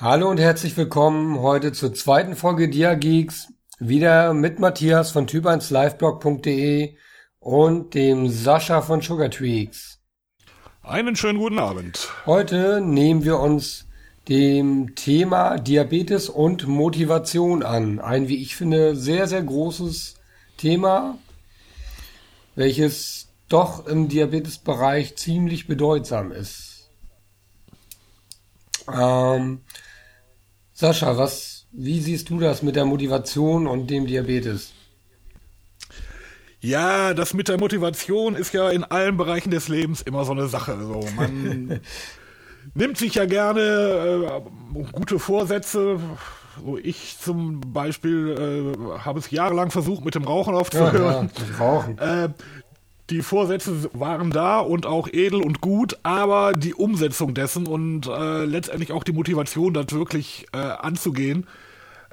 Hallo und herzlich willkommen heute zur zweiten Folge Diageeks. Wieder mit Matthias von typ1liveblog.de und dem Sascha von Sugartweaks. Einen schönen guten Abend. Heute nehmen wir uns dem Thema Diabetes und Motivation an. Ein, wie ich finde, sehr, sehr großes Thema, welches doch im Diabetesbereich ziemlich bedeutsam ist. Ähm, Sascha, was, wie siehst du das mit der Motivation und dem Diabetes? Ja, das mit der Motivation ist ja in allen Bereichen des Lebens immer so eine Sache. So, man nimmt sich ja gerne äh, gute Vorsätze. So ich zum Beispiel äh, habe es jahrelang versucht, mit dem Rauchen aufzuhören. Ja, ja, Rauchen. Äh, die Vorsätze waren da und auch edel und gut, aber die Umsetzung dessen und äh, letztendlich auch die Motivation, das wirklich äh, anzugehen,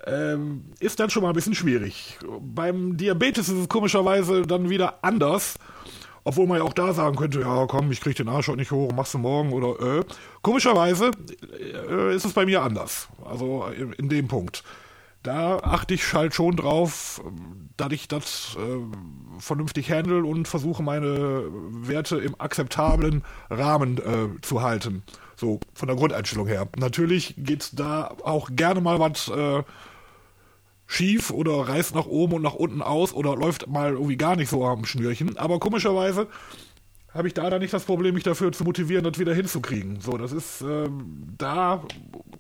äh, ist dann schon mal ein bisschen schwierig. Beim Diabetes ist es komischerweise dann wieder anders. Obwohl man ja auch da sagen könnte, ja komm, ich krieg den Arsch heute nicht hoch, machst du morgen oder äh. Komischerweise äh, ist es bei mir anders. Also in, in dem Punkt da achte ich halt schon drauf, dass ich das äh, vernünftig handle und versuche meine Werte im akzeptablen Rahmen äh, zu halten. So von der Grundeinstellung her. Natürlich geht da auch gerne mal was äh, schief oder reißt nach oben und nach unten aus oder läuft mal irgendwie gar nicht so am Schnürchen. Aber komischerweise habe ich da dann nicht das Problem, mich dafür zu motivieren, das wieder hinzukriegen. So, das ist ähm, da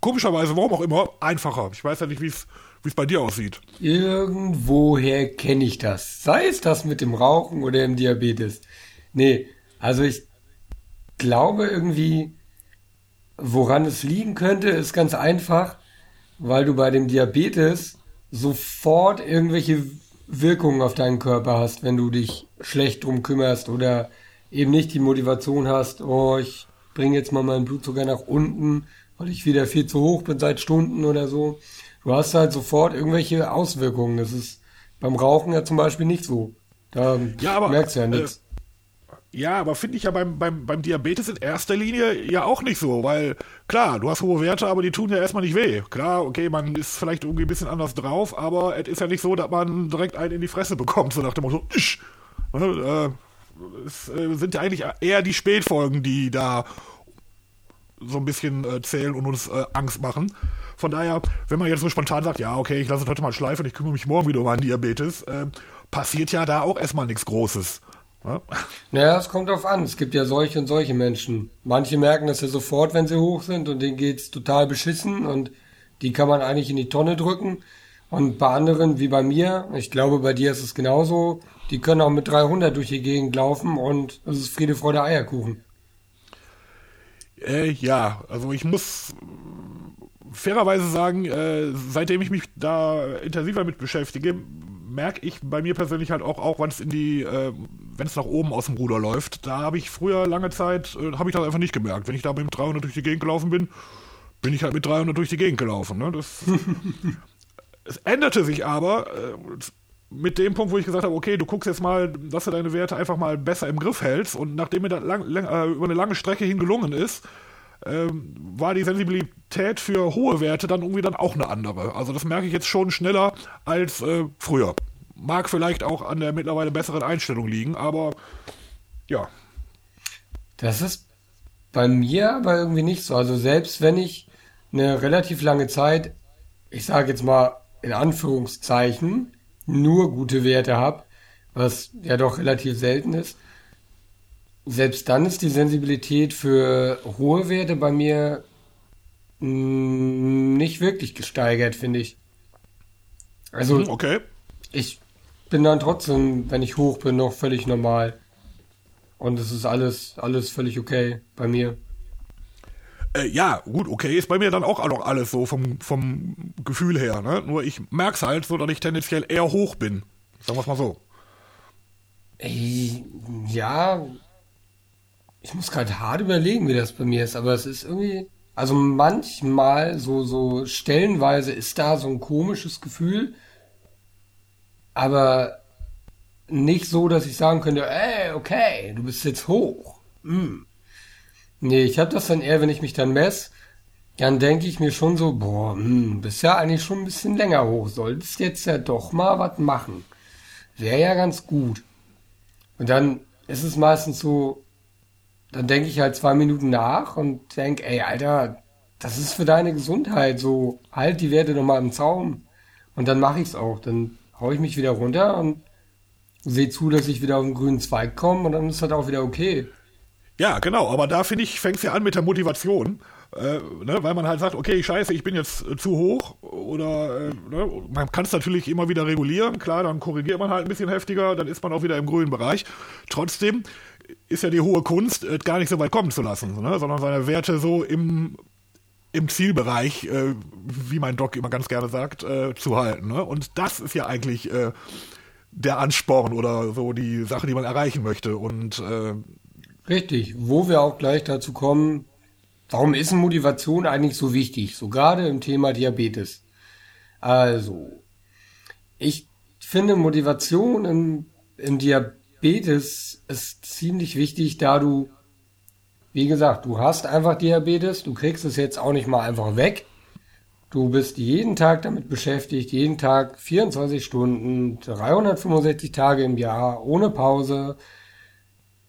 komischerweise, warum auch immer, einfacher. Ich weiß ja nicht, wie es wie es bei dir aussieht. Irgendwoher kenne ich das. Sei es das mit dem Rauchen oder im Diabetes. Nee, also ich glaube irgendwie, woran es liegen könnte, ist ganz einfach, weil du bei dem Diabetes sofort irgendwelche Wirkungen auf deinen Körper hast, wenn du dich schlecht drum kümmerst oder eben nicht die Motivation hast, oh, ich bringe jetzt mal meinen Blutzucker nach unten, weil ich wieder viel zu hoch bin seit Stunden oder so du hast halt sofort irgendwelche Auswirkungen. Das ist beim Rauchen ja zum Beispiel nicht so. Da ja, aber, merkst du ja nichts. Äh, ja, aber finde ich ja beim, beim, beim Diabetes in erster Linie ja auch nicht so, weil klar, du hast hohe Werte, aber die tun ja erstmal nicht weh. Klar, okay, man ist vielleicht irgendwie ein bisschen anders drauf, aber es ist ja nicht so, dass man direkt einen in die Fresse bekommt, so nach dem Motto, Isch! Äh, es äh, sind ja eigentlich eher die Spätfolgen, die da so ein bisschen äh, zählen und uns äh, Angst machen. Von daher, wenn man jetzt so spontan sagt, ja, okay, ich lasse es heute mal schleifen, ich kümmere mich morgen wieder um einen Diabetes, äh, passiert ja da auch erstmal nichts Großes. Ja? Naja, es kommt drauf an. Es gibt ja solche und solche Menschen. Manche merken das ja sofort, wenn sie hoch sind und denen geht's total beschissen und die kann man eigentlich in die Tonne drücken. Und bei anderen, wie bei mir, ich glaube, bei dir ist es genauso, die können auch mit 300 durch die Gegend laufen und es ist Friede, Freude, Eierkuchen. Äh, ja, also ich muss fairerweise sagen, äh, seitdem ich mich da intensiver mit beschäftige, merke ich bei mir persönlich halt auch, auch wenn es in die, äh, wenn es nach oben aus dem Ruder läuft. Da habe ich früher lange Zeit, äh, habe ich das einfach nicht gemerkt. Wenn ich da mit 300 durch die Gegend gelaufen bin, bin ich halt mit 300 durch die Gegend gelaufen. Ne? Das, es änderte sich aber äh, mit dem Punkt, wo ich gesagt habe, okay, du guckst jetzt mal, dass du deine Werte einfach mal besser im Griff hältst und nachdem mir das lang, lang, äh, über eine lange Strecke hin gelungen ist, ähm, war die Sensibilität für hohe Werte dann irgendwie dann auch eine andere. Also das merke ich jetzt schon schneller als äh, früher. Mag vielleicht auch an der mittlerweile besseren Einstellung liegen, aber ja. Das ist bei mir aber irgendwie nicht so. Also selbst wenn ich eine relativ lange Zeit, ich sage jetzt mal in Anführungszeichen, nur gute Werte habe, was ja doch relativ selten ist, selbst dann ist die Sensibilität für hohe Werte bei mir mm, nicht wirklich gesteigert, finde ich. Also, mhm, okay. ich bin dann trotzdem, wenn ich hoch bin, noch völlig normal. Und es ist alles, alles völlig okay bei mir. Äh, ja, gut, okay, ist bei mir dann auch noch alles so vom, vom Gefühl her, ne? Nur ich merk's halt so, dass ich tendenziell eher hoch bin. Sagen wir's mal so. Ey, ja, ich muss gerade hart überlegen, wie das bei mir ist, aber es ist irgendwie, also manchmal, so, so stellenweise ist da so ein komisches Gefühl, aber nicht so, dass ich sagen könnte, ey, okay, du bist jetzt hoch. Mm. Nee, ich habe das dann eher, wenn ich mich dann mess dann denke ich mir schon so, boah, hm, bist ja eigentlich schon ein bisschen länger hoch, solltest jetzt ja doch mal was machen. Wäre ja ganz gut. Und dann ist es meistens so, dann denke ich halt zwei Minuten nach und denke, ey, Alter, das ist für deine Gesundheit so, halt die Werte nochmal im Zaum. Und dann mache ich's auch. Dann hau ich mich wieder runter und sehe zu, dass ich wieder auf den grünen Zweig komme und dann ist das auch wieder okay. Ja, genau, aber da finde ich, fängt es ja an mit der Motivation. Äh, ne, weil man halt sagt, okay, scheiße, ich bin jetzt äh, zu hoch oder äh, ne, man kann es natürlich immer wieder regulieren, klar, dann korrigiert man halt ein bisschen heftiger, dann ist man auch wieder im grünen Bereich. Trotzdem ist ja die hohe Kunst, äh, gar nicht so weit kommen zu lassen, ne, sondern seine Werte so im im Zielbereich, äh, wie mein Doc immer ganz gerne sagt, äh, zu halten. Ne? Und das ist ja eigentlich der Ansporn oder so die Sache, die man erreichen möchte. Und Richtig, wo wir auch gleich dazu kommen, warum ist Motivation eigentlich so wichtig, so gerade im Thema Diabetes. Also, ich finde Motivation im, im Diabetes ist ziemlich wichtig, da du wie gesagt, du hast einfach Diabetes, du kriegst es jetzt auch nicht mal einfach weg. Du bist jeden Tag damit beschäftigt, jeden Tag 24 Stunden, 365 Tage im Jahr, ohne Pause.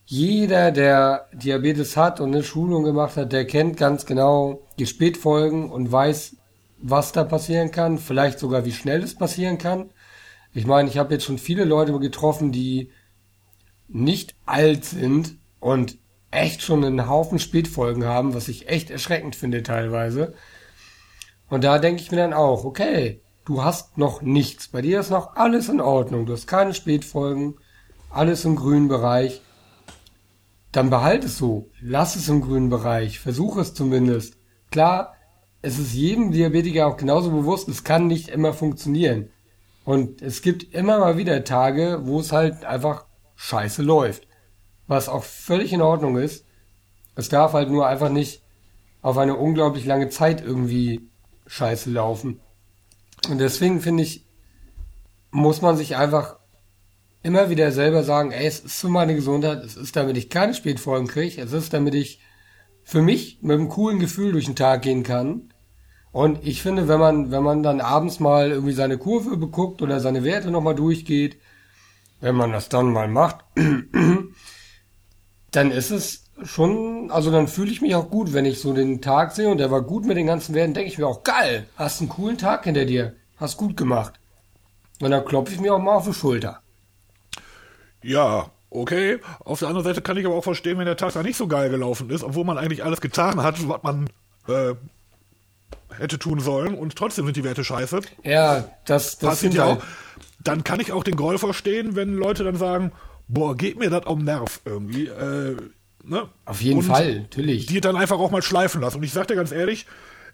Jeder, der Diabetes hat und eine Schulung gemacht hat, der kennt ganz genau die Spätfolgen und weiß, was da passieren kann, vielleicht sogar wie schnell es passieren kann. Ich meine, ich habe jetzt schon viele Leute getroffen, die nicht alt sind und echt schon einen Haufen Spätfolgen haben, was ich echt erschreckend finde teilweise. Und da denke ich mir dann auch, okay, du hast noch nichts. Bei dir ist noch alles in Ordnung. Du hast keine Spätfolgen, alles im grünen Bereich. Dann behalt es so. Lass es im grünen Bereich. Versuch es zumindest. Klar, es ist jedem Diabetiker auch genauso bewusst, es kann nicht immer funktionieren. Und es gibt immer mal wieder Tage, wo es halt einfach scheiße läuft was auch völlig in Ordnung ist. Es darf halt nur einfach nicht auf eine unglaublich lange Zeit irgendwie scheiße laufen. Und deswegen finde ich, muss man sich einfach immer wieder selber sagen, ey, es ist für meine Gesundheit, es ist damit ich keine Spätfolgen kriege, es ist damit ich für mich mit einem coolen Gefühl durch den Tag gehen kann. Und ich finde, wenn man, wenn man dann abends mal irgendwie seine Kurve beguckt oder seine Werte nochmal durchgeht, wenn man das dann mal macht, dann ist es schon, also dann fühle ich mich auch gut, wenn ich so den Tag sehe und der war gut mit den ganzen Werten, denke ich mir auch, geil, hast einen coolen Tag hinter dir, hast gut gemacht. Und dann klopfe ich mir auch mal auf die Schulter. Ja, okay. Auf der anderen Seite kann ich aber auch verstehen, wenn der Tag da nicht so geil gelaufen ist, obwohl man eigentlich alles getan hat, was man äh, hätte tun sollen und trotzdem sind die Werte scheiße. Ja, das, das passiert ja auch. Dann kann ich auch den Groll verstehen, wenn Leute dann sagen, boah, geht mir das am Nerv irgendwie. Äh, ne? Auf jeden und Fall, natürlich. Die dann einfach auch mal schleifen lassen. Und ich sag dir ganz ehrlich,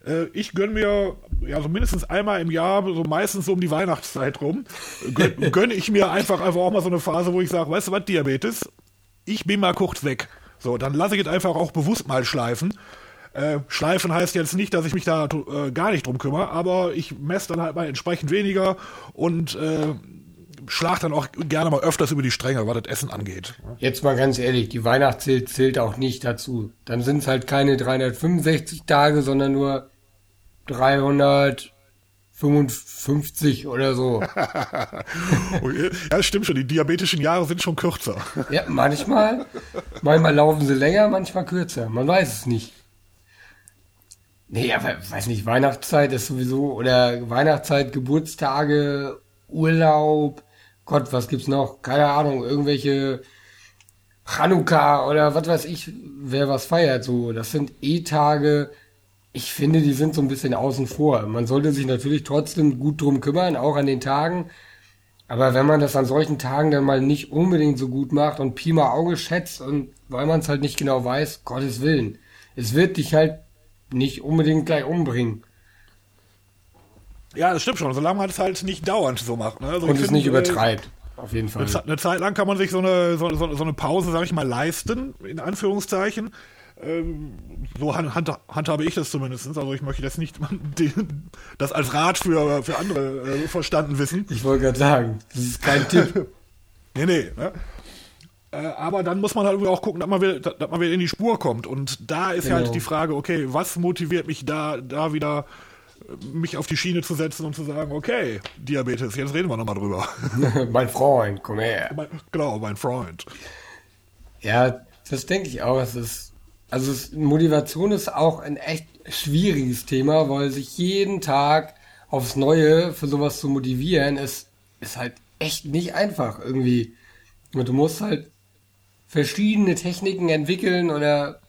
äh, ich gönn mir ja so mindestens einmal im Jahr, so meistens so um die Weihnachtszeit rum, gönn, gönn ich mir einfach einfach auch mal so eine Phase, wo ich sage, weißt du was, Diabetes, ich bin mal kurz weg. So, dann lasse ich es einfach auch bewusst mal schleifen. Äh, schleifen heißt jetzt nicht, dass ich mich da äh, gar nicht drum kümmere, aber ich messe dann halt mal entsprechend weniger und äh, schlag dann auch gerne mal öfters über die Stränge, was das Essen angeht. Jetzt mal ganz ehrlich, die Weihnachtszählt zählt auch nicht dazu. Dann sind es halt keine 365 Tage, sondern nur 355 oder so. ja, stimmt schon. Die diabetischen Jahre sind schon kürzer. Ja, manchmal. Manchmal laufen sie länger, manchmal kürzer. Man weiß es nicht. Nee, aber weiß nicht, Weihnachtszeit ist sowieso, oder Weihnachtszeit, Geburtstage, Urlaub, Gott, was gibt's noch? Keine Ahnung, irgendwelche Chanukka oder was weiß ich, wer was feiert. So, das sind E-Tage. Ich finde, die sind so ein bisschen außen vor. Man sollte sich natürlich trotzdem gut drum kümmern, auch an den Tagen. Aber wenn man das an solchen Tagen dann mal nicht unbedingt so gut macht und Pi mal Auge schätzt und weil man es halt nicht genau weiß, Gottes Willen. Es wird dich halt nicht unbedingt gleich umbringen. Ja, das stimmt schon, solange man es halt nicht dauernd so macht. Ne? Also und es nicht übertreibt. Auf jeden Fall. Eine Zeit lang kann man sich so eine, so, so, so eine Pause, sag ich mal, leisten, in Anführungszeichen. Ähm, so hand, hand, handhabe ich das zumindest. Also ich möchte jetzt nicht das als Rat für, für andere äh, verstanden wissen. Ich wollte gerade sagen, das ist kein Tipp. nee, nee. Ne? Äh, aber dann muss man halt auch gucken, dass man, wieder, dass man wieder in die Spur kommt. Und da ist Genau. halt die Frage, okay, was motiviert mich da, da wieder äh, mich auf die Schiene zu setzen und zu sagen, okay, Diabetes, jetzt reden wir nochmal drüber. mein Freund, komm her. Mein- genau, mein Freund. Ja, das denke ich auch. Es ist, also es, Motivation ist auch ein echt schwieriges Thema, weil sich jeden Tag aufs Neue für sowas zu motivieren, ist, ist halt echt nicht einfach irgendwie. Und du musst halt verschiedene Techniken entwickeln oder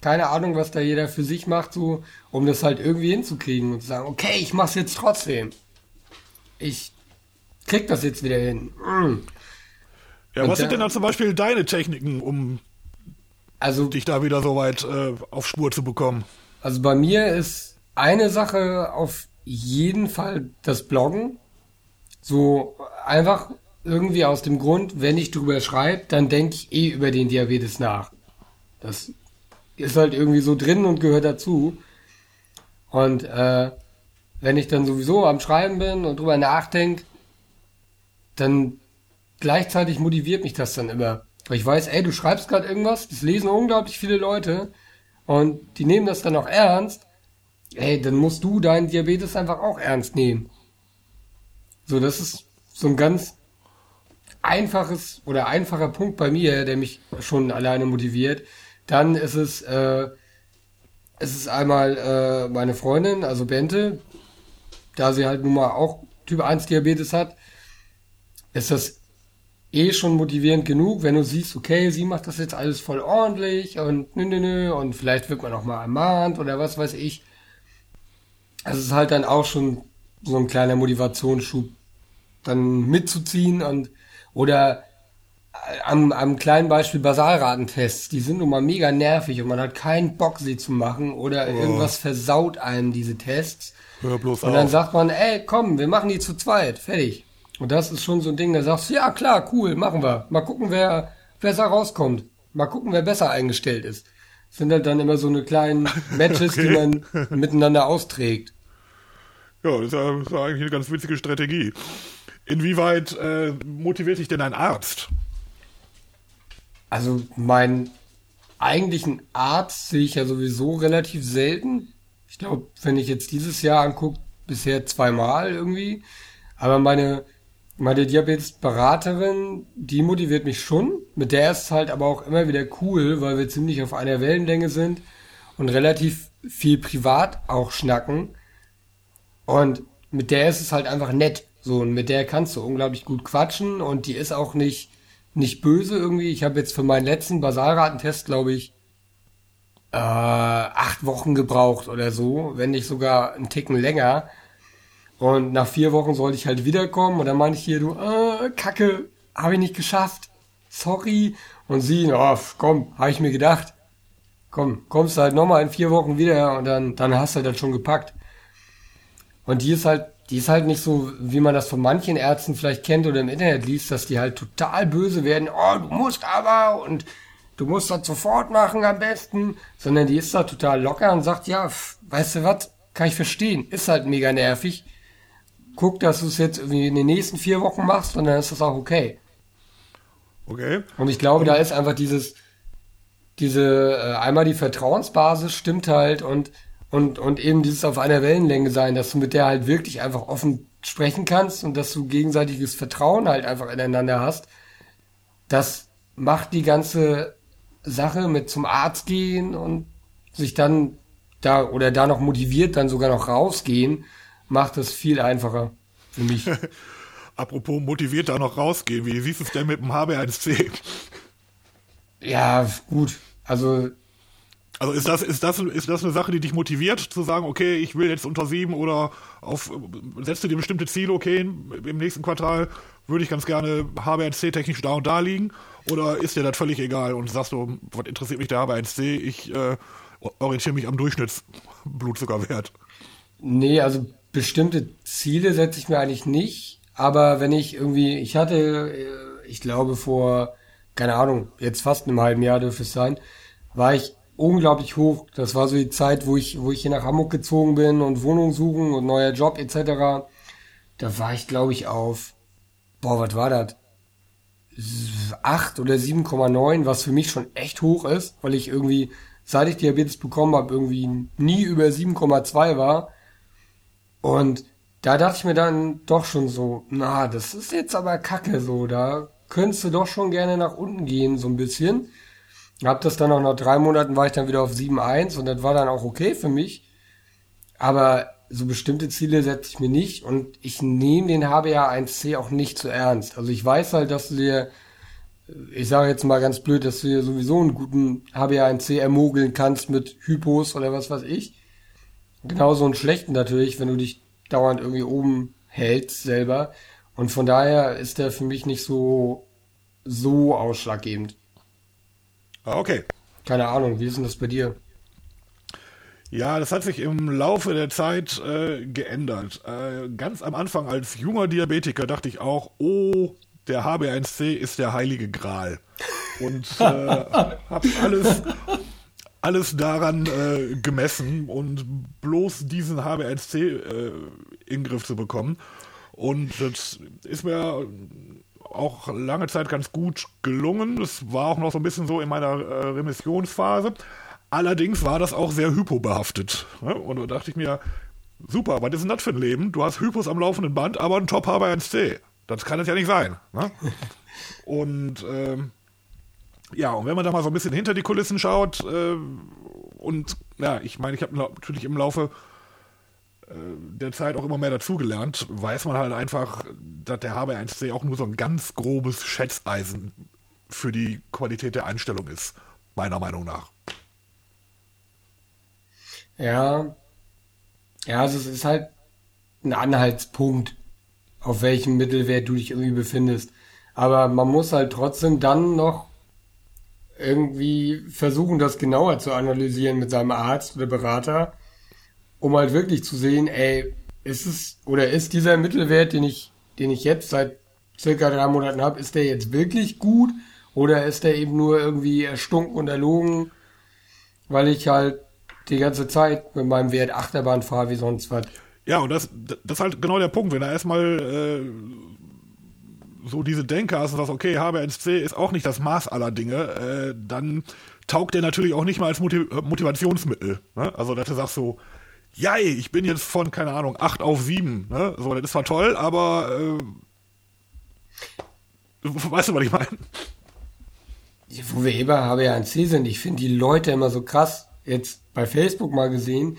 keine Ahnung, was da jeder für sich macht, so, um das halt irgendwie hinzukriegen und zu sagen, okay, ich mach's jetzt trotzdem. Ich krieg das jetzt wieder hin. Mm. Ja, Und was sind da- denn da zum Beispiel deine Techniken, um Also dich da wieder so weit äh, auf Spur zu bekommen? Also bei mir ist eine Sache auf jeden Fall das Bloggen. So einfach irgendwie aus dem Grund, wenn ich drüber schreibe, dann denke ich eh über den Diabetes nach. Das ist halt irgendwie so drin und gehört dazu. Und äh, wenn ich dann sowieso am Schreiben bin und drüber nachdenke, dann gleichzeitig motiviert mich das dann immer. Weil ich weiß, ey, du schreibst gerade irgendwas, das lesen unglaublich viele Leute und die nehmen das dann auch ernst. Ey, dann musst du deinen Diabetes einfach auch ernst nehmen. So, das ist so ein ganz einfaches oder einfacher Punkt bei mir, der mich schon alleine motiviert. Dann ist es, äh, es ist einmal äh, meine Freundin, also Bente, da sie halt nun mal auch Typ 1 Diabetes hat, ist das eh schon motivierend genug, wenn du siehst, okay, sie macht das jetzt alles voll ordentlich und nö, nö, nö, und vielleicht wird man auch mal ermahnt oder was weiß ich. Also es ist halt dann auch schon so ein kleiner Motivationsschub, dann mitzuziehen und oder äh, am, am kleinen Beispiel Basalratentests, die sind nun mal mega nervig und man hat keinen Bock, sie zu machen oder irgendwas versaut einem diese Tests. Hör bloß Und dann auf. sagt man, ey, komm, wir machen die zu zweit, fertig. Und das ist schon so ein Ding, da sagst du, ja klar, cool, machen wir. Mal gucken, wer besser rauskommt. Mal gucken, wer besser eingestellt ist. Das sind halt dann immer so eine kleinen Matches, die man miteinander austrägt. Ja, das ist ja, das ist ja eigentlich eine ganz witzige Strategie. Inwieweit äh, motiviert dich denn ein Arzt? Also meinen eigentlichen Arzt sehe ich ja sowieso relativ selten. Ich glaube, wenn ich jetzt dieses Jahr angucke, bisher zweimal irgendwie. Aber meine, meine Diabetes-Beraterin, die motiviert mich schon. Mit der ist es halt aber auch immer wieder cool, weil wir ziemlich auf einer Wellenlänge sind und relativ viel privat auch schnacken. Und mit der ist es halt einfach nett. So, und mit der kannst du unglaublich gut quatschen und die ist auch nicht, nicht böse irgendwie. Ich habe jetzt für meinen letzten Basalratentest, glaube ich, äh, acht Wochen gebraucht oder so, wenn nicht sogar einen Ticken länger. Und nach vier Wochen sollte ich halt wiederkommen und dann meinte ich hier, du, äh, Kacke, habe ich nicht geschafft. Sorry. Und sie, oh, komm, habe ich mir gedacht. Komm, kommst halt nochmal in vier Wochen wieder und dann, dann hast du das schon gepackt. Und die ist halt, die ist halt nicht so, wie man das von manchen Ärzten vielleicht kennt oder im Internet liest, dass die halt total böse werden. Oh, du musst aber und du musst das sofort machen am besten. Sondern die ist da total locker und sagt, ja, weißt du was, kann ich verstehen. Ist halt mega nervig. Guck, dass du es jetzt irgendwie in den nächsten vier Wochen machst und dann ist das auch okay. Okay. Und ich glaube, da ist einfach dieses, diese, äh, einmal die Vertrauensbasis stimmt halt und, und, und eben dieses auf einer Wellenlänge sein, dass du mit der halt wirklich einfach offen sprechen kannst und dass du gegenseitiges Vertrauen halt einfach ineinander hast. Das macht die ganze Sache mit zum Arzt gehen und sich dann da oder da noch motiviert dann sogar noch rausgehen, macht es viel einfacher für mich. Apropos motiviert da noch rausgehen, wie siehst du es denn mit dem HB1C? ja, gut. Also Also ist das, ist das, ist das eine Sache, die dich motiviert, zu sagen, okay, ich will jetzt unter sieben oder auf, setzt du dir bestimmte Ziele, okay, im nächsten Quartal würde ich ganz gerne HB1C technisch da und da liegen? Oder ist dir das völlig egal und sagst du, was interessiert mich der HB1C? Ich äh, orientiere mich am Durchschnittsblutzuckerwert. Nee, also bestimmte Ziele setze ich mir eigentlich nicht. Aber wenn ich irgendwie, ich hatte, äh, ich glaube vor, keine Ahnung, jetzt fast einem halben Jahr dürfte es sein, war ich unglaublich hoch. Das war so die Zeit, wo ich, wo ich hier nach Hamburg gezogen bin und Wohnung suchen und neuer Job etc. Da war ich, glaube ich, auf, boah, was war das? 8 oder 7,9, was für mich schon echt hoch ist, weil ich irgendwie, seit ich Diabetes bekommen habe, irgendwie nie über 7,2 war. Und da dachte ich mir dann doch schon so, na, das ist jetzt aber kacke so, da könntest du doch schon gerne nach unten gehen, so ein bisschen. Hab das dann auch nach drei Monaten war ich dann wieder auf 7,1 und das war dann auch okay für mich. Aber so bestimmte Ziele setze ich mir nicht und ich nehme den HbA1c auch nicht zu ernst. Also ich weiß halt, dass du dir, ich sage jetzt mal ganz blöd, dass du dir sowieso einen guten HbA1c ermogeln kannst mit Hypos oder was weiß ich. Genauso einen schlechten natürlich, wenn du dich dauernd irgendwie oben hältst selber. Und von daher ist der für mich nicht so, so ausschlaggebend. Ah, okay. Keine Ahnung, wie ist denn das bei dir? Ja, das hat sich im Laufe der Zeit äh, geändert. Äh, ganz am Anfang als junger Diabetiker dachte ich auch, oh, der HB1C ist der heilige Gral. Und äh, habe alles, alles daran äh, gemessen und bloß diesen HB1C äh, in den Griff zu bekommen. Und das ist mir auch lange Zeit ganz gut gelungen. Das war auch noch so ein bisschen so in meiner äh, Remissionsphase. Allerdings war das auch sehr hypobehaftet. Ne? Und da dachte ich mir, super, was ist denn das für ein Leben? Du hast Hypos am laufenden Band, aber ein top HB1C. Das kann es ja nicht sein. Ne? und ähm, ja, und wenn man da mal so ein bisschen hinter die Kulissen schaut, äh, und ja, ich meine, ich habe natürlich im Laufe äh, der Zeit auch immer mehr dazugelernt, weiß man halt einfach, dass der HB1C auch nur so ein ganz grobes Schätzeisen für die Qualität der Einstellung ist, meiner Meinung nach. Ja. Ja, also es ist halt ein Anhaltspunkt, auf welchem Mittelwert du dich irgendwie befindest. Aber man muss halt trotzdem dann noch irgendwie versuchen, das genauer zu analysieren mit seinem Arzt oder Berater, um halt wirklich zu sehen, ey, ist es oder ist dieser Mittelwert, den ich, den ich jetzt seit circa drei Monaten habe, ist der jetzt wirklich gut oder ist der eben nur irgendwie erstunken und erlogen, weil ich halt die ganze Zeit mit meinem Wert Achterbahn fahre wie sonst was. Ja, und das, das ist halt genau der Punkt, wenn er erstmal äh, so diese Denke hast und sagst, okay, HB1C ist auch nicht das Maß aller Dinge, äh, dann taugt der natürlich auch nicht mal als Motiv Motivationsmittel. Ne? Also, dass du sagst so, ja, ich bin jetzt von, keine Ahnung, 8 auf 7. Ne? So, das ist zwar toll, aber äh, weißt du, was ich meine? Wo wir eben HB1C sind, ich finde die Leute immer so krass jetzt bei Facebook mal gesehen,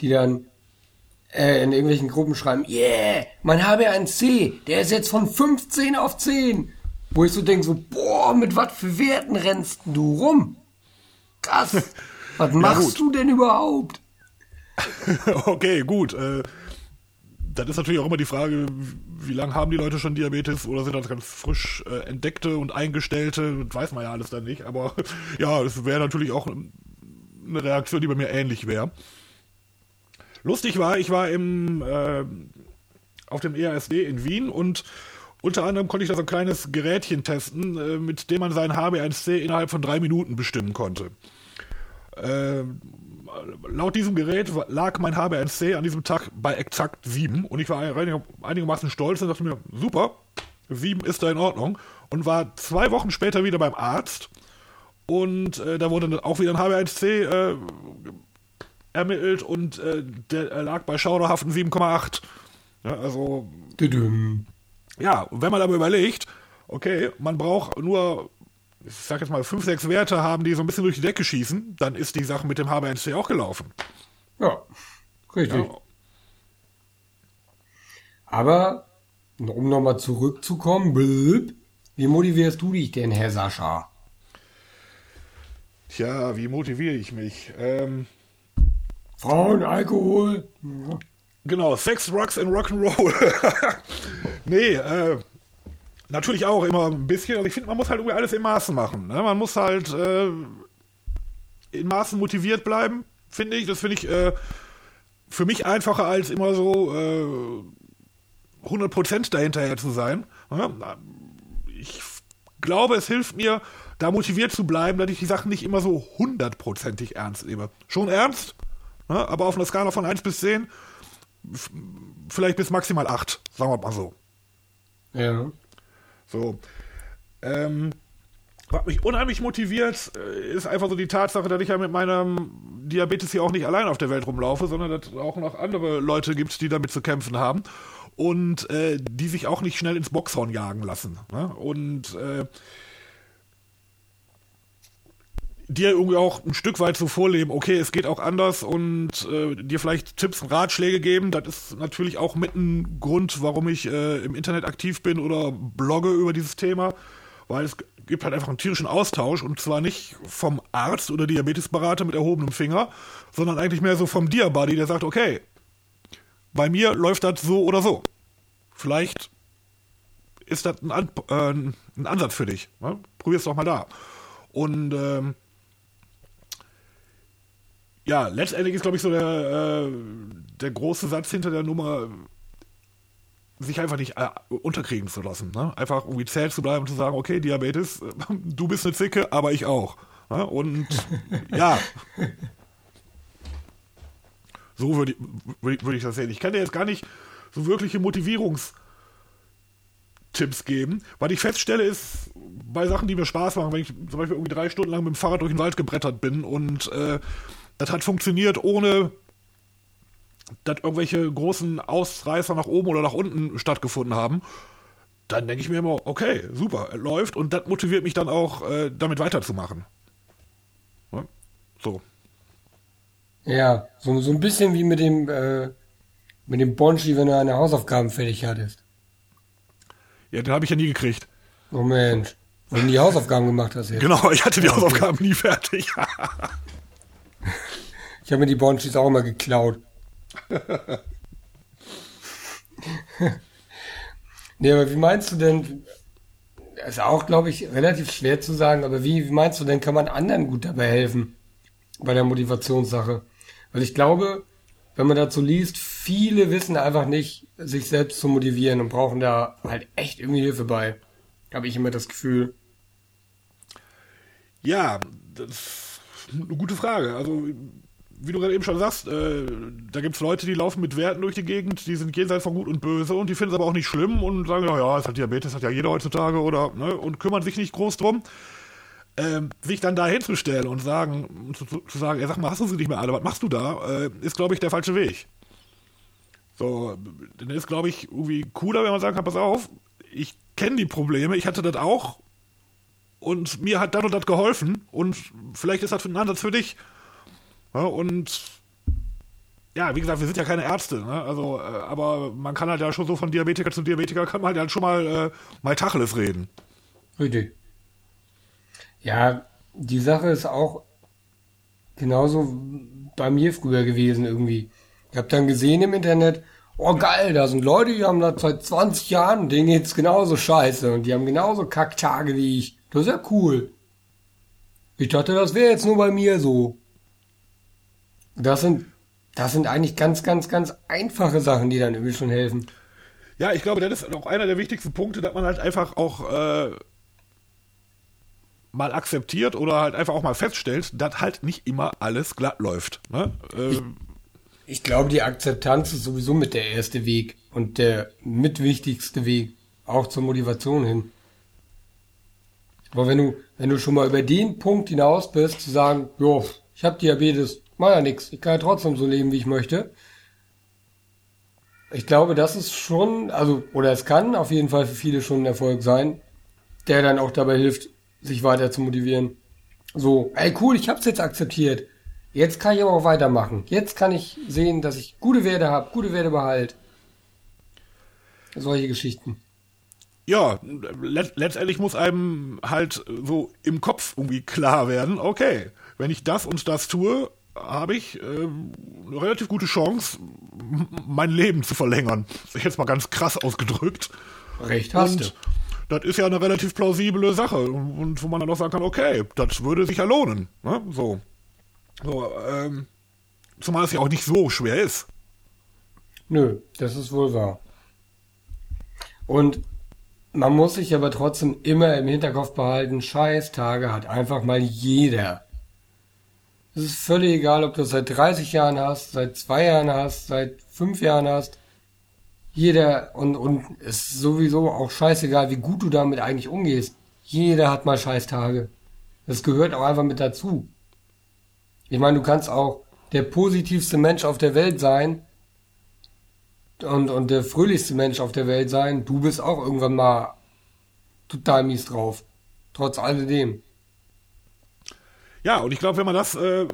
die dann äh, in irgendwelchen Gruppen schreiben, yeah, mein HB1C, der ist jetzt von 15 auf 10. Wo ich so denke, so, boah, mit was für Werten rennst du rum? Krass. Was machst ja, du denn überhaupt? okay, gut. Äh, das ist natürlich auch immer die Frage, wie lange haben die Leute schon Diabetes oder sind das ganz frisch äh, entdeckte und eingestellte? Das weiß man ja alles dann nicht. Aber ja, es wäre natürlich auch eine Reaktion, die bei mir ähnlich wäre. Lustig war, ich war im, äh, auf dem EASD in Wien und unter anderem konnte ich da so ein kleines Gerätchen testen, äh, mit dem man seinen HB1C innerhalb von drei Minuten bestimmen konnte. Äh, laut diesem Gerät lag mein HB1C an diesem Tag bei exakt 7 und ich war einigermaßen stolz und dachte mir, super, 7 ist da in Ordnung und war zwei Wochen später wieder beim Arzt und äh, da wurde auch wieder ein HB1C äh, ermittelt und äh, der lag bei schauderhaften 7,8. Ja, also. Düdüm. Ja, wenn man aber überlegt, okay, man braucht nur, ich sag jetzt mal, 5, 6 Werte haben, die so ein bisschen durch die Decke schießen, dann ist die Sache mit dem HB1C auch gelaufen. Ja, richtig. Ja. Aber, um nochmal zurückzukommen, wie motivierst du dich denn, Herr Sascha? Tja, wie motiviere ich mich? Ähm, Frauen, Alkohol. Genau, Sex, Drugs and Rock'n'Roll. nee, äh, natürlich auch immer ein bisschen. Ich finde, man muss halt irgendwie alles in Maßen machen. Ne? Man muss halt äh, in Maßen motiviert bleiben, finde ich. Das finde ich äh, für mich einfacher als immer so äh, 100% dahinterher zu sein. Ne? Ich glaube, es hilft mir, da motiviert zu bleiben, dass ich die Sachen nicht immer so hundertprozentig ernst nehme. Schon ernst, ne? aber auf einer Skala von 1 bis 10, vielleicht bis maximal 8, sagen wir mal so. Ja. So. Ähm, was mich unheimlich motiviert, äh, ist einfach so die Tatsache, dass ich ja mit meinem Diabetes hier auch nicht allein auf der Welt rumlaufe, sondern dass es auch noch andere Leute gibt, die damit zu kämpfen haben und äh, die sich auch nicht schnell ins Boxhorn jagen lassen. Ne? Und äh, dir irgendwie auch ein Stück weit so vorleben, okay, es geht auch anders und äh, dir vielleicht Tipps und Ratschläge geben. Das ist natürlich auch mit ein Grund, warum ich äh, im Internet aktiv bin oder blogge über dieses Thema, weil es gibt halt einfach einen tierischen Austausch und zwar nicht vom Arzt oder Diabetesberater mit erhobenem Finger, sondern eigentlich mehr so vom Diabuddy, der sagt, okay, bei mir läuft das so oder so. Vielleicht ist das ein, An äh, ein Ansatz für dich. Ne? Probier's doch mal da. Und ähm, ja, letztendlich ist, glaube ich, so der, äh, der große Satz hinter der Nummer, sich einfach nicht äh, unterkriegen zu lassen. Ne? Einfach irgendwie zäh zu bleiben und zu sagen, okay, Diabetes, du bist eine Zicke, aber ich auch. Ne? Und ja. So würde ich, würd ich das sehen. Ich kann dir jetzt gar nicht so wirkliche Motivierungstipps geben. Was ich feststelle, ist bei Sachen, die mir Spaß machen, wenn ich zum Beispiel irgendwie drei Stunden lang mit dem Fahrrad durch den Wald gebrettert bin und äh, das hat funktioniert, ohne dass irgendwelche großen Ausreißer nach oben oder nach unten stattgefunden haben. Dann denke ich mir immer, okay, super, läuft und das motiviert mich dann auch, äh, damit weiterzumachen. Ja, so. Ja, so, so ein bisschen wie mit dem, äh, mit dem Bonchi, wenn du deine Hausaufgaben fertig hattest. Ja, den habe ich ja nie gekriegt. Oh Mensch, wenn du die Hausaufgaben gemacht hast jetzt. Genau, ich hatte die Hausaufgaben nie fertig. Ich habe mir die Bonchis auch immer geklaut. nee, aber wie meinst du denn, ist auch, glaube ich, relativ schwer zu sagen, aber wie, wie meinst du denn, kann man anderen gut dabei helfen? Bei der Motivationssache? Weil ich glaube, wenn man dazu liest, viele wissen einfach nicht, sich selbst zu motivieren und brauchen da halt echt irgendwie Hilfe bei. Habe ich immer das Gefühl. Ja, das ist eine gute Frage. Also wie du gerade eben schon sagst, äh, da gibt es Leute, die laufen mit Werten durch die Gegend, die sind jenseits von Gut und Böse und die finden es aber auch nicht schlimm und sagen, ja, es hat Diabetes, hat ja jeder heutzutage oder, ne, und kümmern sich nicht groß drum. Ähm, sich dann da hinzustellen und sagen, zu, zu, sagen, ja, sag mal, hast du sie nicht mehr alle, was machst du da, äh, ist, glaube ich, der falsche Weg. So, dann ist, glaube ich, irgendwie cooler, wenn man sagen kann, pass auf, ich kenne die Probleme, ich hatte das auch und mir hat das und das geholfen und vielleicht ist das ein Ansatz für dich. Ja, und ja, wie gesagt, wir sind ja keine Ärzte, ne? Also, äh, aber man kann halt ja schon so von Diabetiker zu Diabetiker kann man halt schon mal äh, mal Tacheles reden. Richtig. Ja, die Sache ist auch genauso bei mir früher gewesen irgendwie. Ich habe dann gesehen im Internet, oh geil, da sind Leute, die haben das seit 20 Jahren, denen geht's genauso scheiße und die haben genauso Kacktage wie ich. Das ist ja cool. Ich dachte, das wäre jetzt nur bei mir so. Das sind, das sind eigentlich ganz, ganz, ganz einfache Sachen, die dann irgendwie schon helfen. Ja, ich glaube, das ist auch einer der wichtigsten Punkte, dass man halt einfach auch äh, mal akzeptiert oder halt einfach auch mal feststellt, dass halt nicht immer alles glatt läuft. Ne? Äh, ich, ich glaube, die Akzeptanz ist sowieso mit der erste Weg und der mitwichtigste Weg, auch zur Motivation hin. Aber wenn du, wenn du schon mal über den Punkt hinaus bist, zu sagen, jo, ich habe Diabetes, Mach ja nichts. Ich kann ja trotzdem so leben, wie ich möchte. Ich glaube, das ist schon, also, oder es kann auf jeden Fall für viele schon ein Erfolg sein, der dann auch dabei hilft, sich weiter zu motivieren. So, ey cool, ich hab's jetzt akzeptiert. Jetzt kann ich aber auch weitermachen. Jetzt kann ich sehen, dass ich gute Werte habe, gute Werte behalt. Solche Geschichten. Ja, let letztendlich muss einem halt so im Kopf irgendwie klar werden, okay, wenn ich das und das tue, habe ich äh, eine relativ gute Chance, mein Leben zu verlängern. Jetzt mal ganz krass ausgedrückt. Recht hast und du. Das ist ja eine relativ plausible Sache und wo man dann auch sagen kann, okay, das würde sich ja lohnen. Ne? So. so ähm, zumal es ja auch nicht so schwer ist. Nö, das ist wohl wahr. Und man muss sich aber trotzdem immer im Hinterkopf behalten, Scheißtage hat einfach mal jeder. Es ist völlig egal, ob du das seit 30 Jahren hast, seit zwei Jahren hast, seit fünf Jahren hast. Jeder, und, und es ist sowieso auch scheißegal, wie gut du damit eigentlich umgehst. Jeder hat mal Scheißtage. Das gehört auch einfach mit dazu. Ich meine, du kannst auch der positivste Mensch auf der Welt sein und, und der fröhlichste Mensch auf der Welt sein. Du bist auch irgendwann mal total mies drauf. Trotz alledem. Ja, und ich glaube, wenn man das, äh,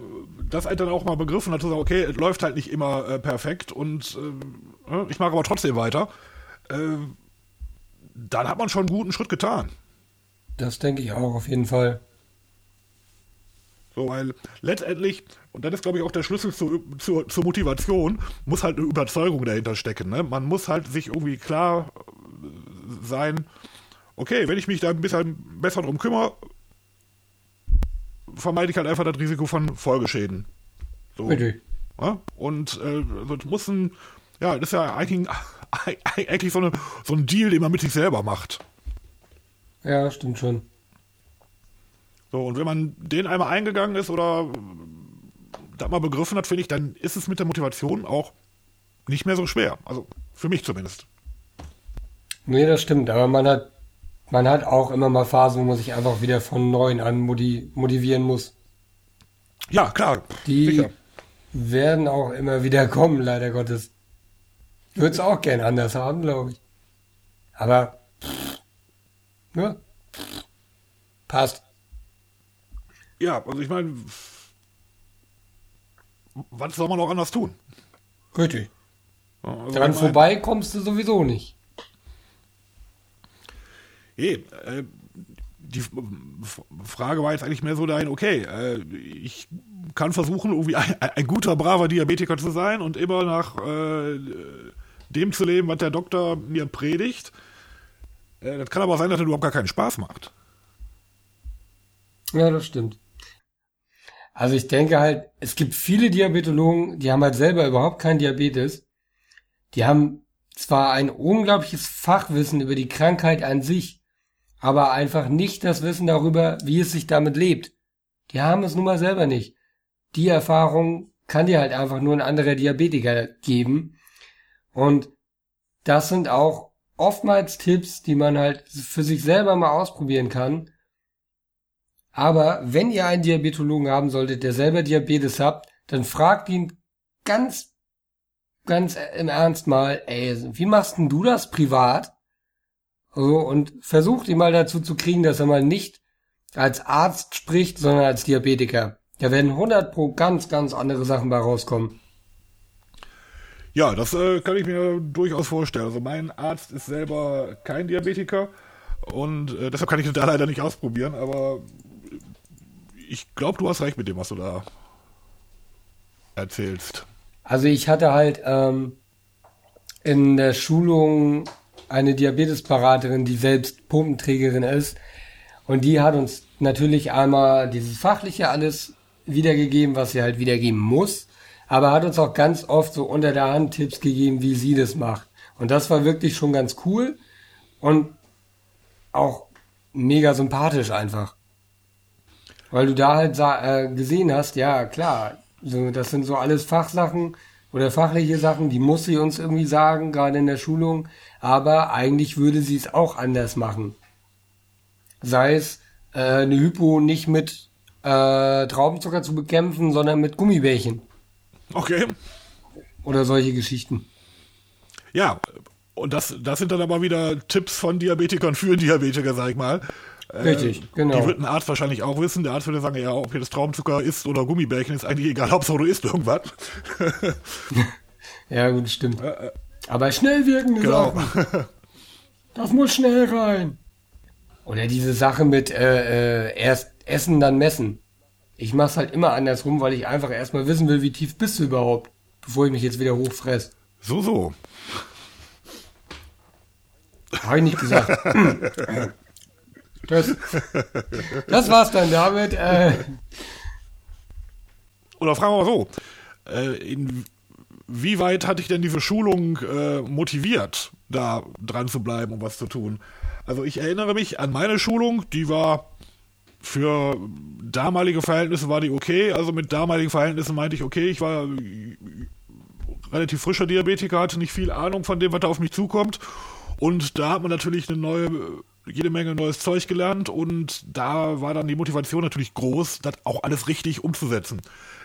das halt dann auch mal begriffen hat, zu sagen, okay, es läuft halt nicht immer äh, perfekt und äh, ne, ich mache aber trotzdem weiter, äh, dann hat man schon einen guten Schritt getan. Das denke ich auch, auf jeden Fall. So, weil letztendlich, und das ist, glaube ich, auch der Schlüssel zu, zu, zur Motivation, muss halt eine Überzeugung dahinter stecken. Ne? Man muss halt sich irgendwie klar sein, okay, wenn ich mich da ein bisschen besser drum kümmere, vermeide ich halt einfach das Risiko von Folgeschäden. So. Bitte. Ja? Und äh, das muss ein, ja, das ist ja eigentlich, eigentlich so, eine, so ein Deal, den man mit sich selber macht. Ja, stimmt schon. So, und wenn man den einmal eingegangen ist oder da mal begriffen hat, finde ich, dann ist es mit der Motivation auch nicht mehr so schwer. Also für mich zumindest. Nee, das stimmt, aber man hat man hat auch immer mal Phasen, wo man sich einfach wieder von neuem an motivieren muss. Ja, klar. Die sicher. werden auch immer wieder kommen, leider Gottes. Würde es auch gern anders haben, glaube ich. Aber, ne? Passt. Ja, also ich meine, was soll man auch anders tun? Richtig. Also Dran vorbei kommst du sowieso nicht. Hey, äh, die Frage war jetzt eigentlich mehr so dahin, okay, äh, ich kann versuchen, irgendwie ein, ein, guter, braver Diabetiker zu sein und immer nach äh, dem zu leben, was der Doktor mir predigt. Äh, das kann aber sein, dass er überhaupt gar keinen Spaß macht. Ja, das stimmt. Also ich denke halt, es gibt viele Diabetologen, die haben halt selber überhaupt keinen Diabetes. Die haben zwar ein unglaubliches Fachwissen über die Krankheit an sich, aber einfach nicht das Wissen darüber, wie es sich damit lebt. Die haben es nun mal selber nicht. Die Erfahrung kann dir halt einfach nur ein anderer Diabetiker geben. Und das sind auch oftmals Tipps, die man halt für sich selber mal ausprobieren kann. Aber wenn ihr einen Diabetologen haben solltet, der selber Diabetes habt, dann fragt ihn ganz, ganz im Ernst mal, ey, wie machst denn du das privat? So, und versucht ihn mal dazu zu kriegen, dass er mal nicht als Arzt spricht, sondern als Diabetiker. Da werden 100 pro ganz, ganz andere Sachen bei rauskommen. Ja, das äh, kann ich mir durchaus vorstellen. Also mein Arzt ist selber kein Diabetiker und äh, deshalb kann ich das da leider nicht ausprobieren, aber ich glaube, du hast recht mit dem, was du da erzählst. Also ich hatte halt ähm, in der Schulung eine Diabetesberaterin, die selbst Pumpenträgerin ist. Und die hat uns natürlich einmal dieses fachliche alles wiedergegeben, was sie halt wiedergeben muss, aber hat uns auch ganz oft so unter der Hand Tipps gegeben, wie sie das macht. Und das war wirklich schon ganz cool und auch mega sympathisch einfach. Weil du da halt äh, gesehen hast, ja klar, so, das sind so alles Fachsachen oder fachliche Sachen, die muss sie uns irgendwie sagen, gerade in der Schulung aber eigentlich würde sie es auch anders machen. Sei es äh, eine Hypo nicht mit äh, Traubenzucker zu bekämpfen, sondern mit Gummibärchen. Okay. Oder solche Geschichten. Ja, und das, das sind dann aber wieder Tipps von Diabetikern für Diabetiker, sag ich mal. Äh, Richtig, äh, genau. Die wird ein Arzt wahrscheinlich auch wissen. Der Arzt würde sagen, ja, ob hier das Traubenzucker ist oder Gummibärchen, ist eigentlich egal, Hauptsache du isst irgendwas. ja, gut, stimmt. Äh, äh aber schnell wirkende genau. Sachen. Das muss schnell rein. Oder diese Sache mit äh, erst essen, dann messen. Ich mach's halt immer andersrum, weil ich einfach erstmal wissen will, wie tief bist du überhaupt, bevor ich mich jetzt wieder hochfress. So, so. Habe ich nicht gesagt. Das, das war's dann damit. Äh. Oder fragen wir mal so. Äh, in wie weit hat dich denn diese Schulung äh, motiviert, da dran zu bleiben und was zu tun? Also ich erinnere mich an meine Schulung, die war für damalige Verhältnisse war die okay. Also mit damaligen Verhältnissen meinte ich, okay, ich war relativ frischer Diabetiker, hatte nicht viel Ahnung von dem, was da auf mich zukommt. Und da hat man natürlich eine neue jede Menge neues Zeug gelernt und da war dann die Motivation natürlich groß, das auch alles richtig umzusetzen.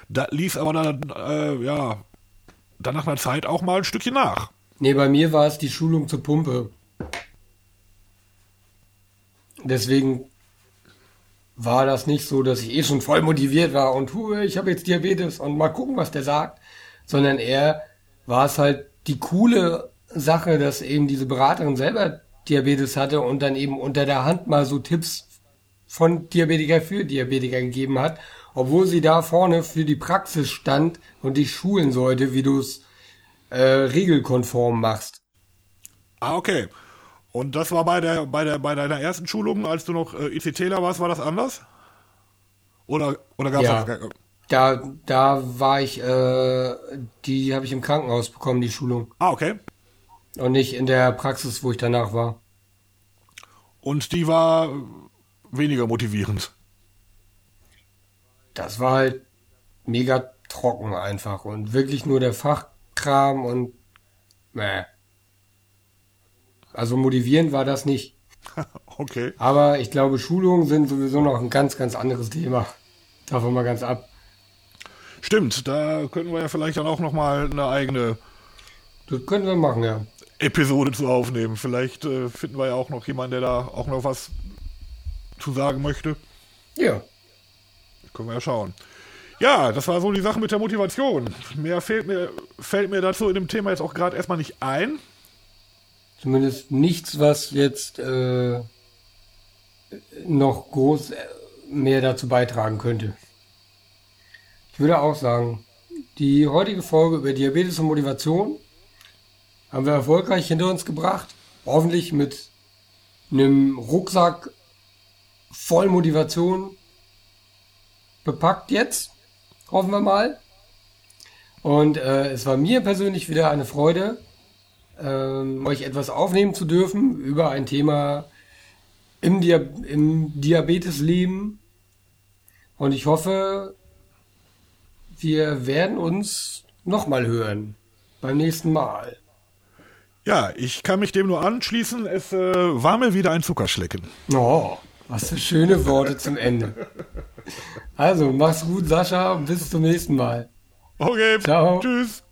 Das ließ aber dann, äh, ja, dann nach einer Zeit auch mal ein Stückchen nach. Nee, bei mir war es die Schulung zur Pumpe. Deswegen war das nicht so, dass ich eh schon voll motiviert war und hu, ich habe jetzt Diabetes und mal gucken, was der sagt, sondern eher war es halt die coole Sache, dass eben diese Beraterin selber Diabetes hatte und dann eben unter der Hand mal so Tipps von Diabetiker für Diabetiker gegeben hat, obwohl sie da vorne für die Praxis stand und dich schulen sollte, wie du es äh, regelkonform machst. Ah, okay. Und das war bei der, bei der, bei deiner ersten Schulung, als du noch äh, ICTler warst, war das anders? Oder, oder gab es Ja. das? Da, da war ich, äh, die habe ich im Krankenhaus bekommen, die Schulung. Ah, okay. Und nicht in der Praxis, wo ich danach war. Und die war weniger motivierend. Das war halt mega trocken einfach und wirklich nur der Fachkram und äh. Also motivierend war das nicht. Okay. Aber ich glaube, Schulungen sind sowieso noch ein ganz, ganz anderes Thema. Davon mal ganz ab. Stimmt, da könnten wir ja vielleicht dann auch nochmal eine eigene Das können wir machen, ja. Episode zu aufnehmen. Vielleicht äh, finden wir ja auch noch jemanden, der da auch noch was zu sagen möchte. Ja. Können wir ja schauen. Ja, das war so die Sache mit der Motivation. Mehr fällt mir, fällt mir dazu in dem Thema jetzt auch gerade erstmal nicht ein. Zumindest nichts, was jetzt äh, noch groß äh, mehr dazu beitragen könnte. Ich würde auch sagen, die heutige Folge über Diabetes und Motivation haben wir erfolgreich hinter uns gebracht. Hoffentlich mit einem Rucksack voll Motivation bepackt jetzt. Hoffen wir mal. Und äh, es war mir persönlich wieder eine Freude, ähm, euch etwas aufnehmen zu dürfen über ein Thema im, Dia im Diabetesleben. Und ich hoffe, wir werden uns nochmal hören beim nächsten Mal. Ja, ich kann mich dem nur anschließen. Es äh, war mir wieder ein Zuckerschlecken. Oh, was für schöne Worte zum Ende. Also, mach's gut, Sascha, und bis zum nächsten Mal. Okay, Ciao. tschüss.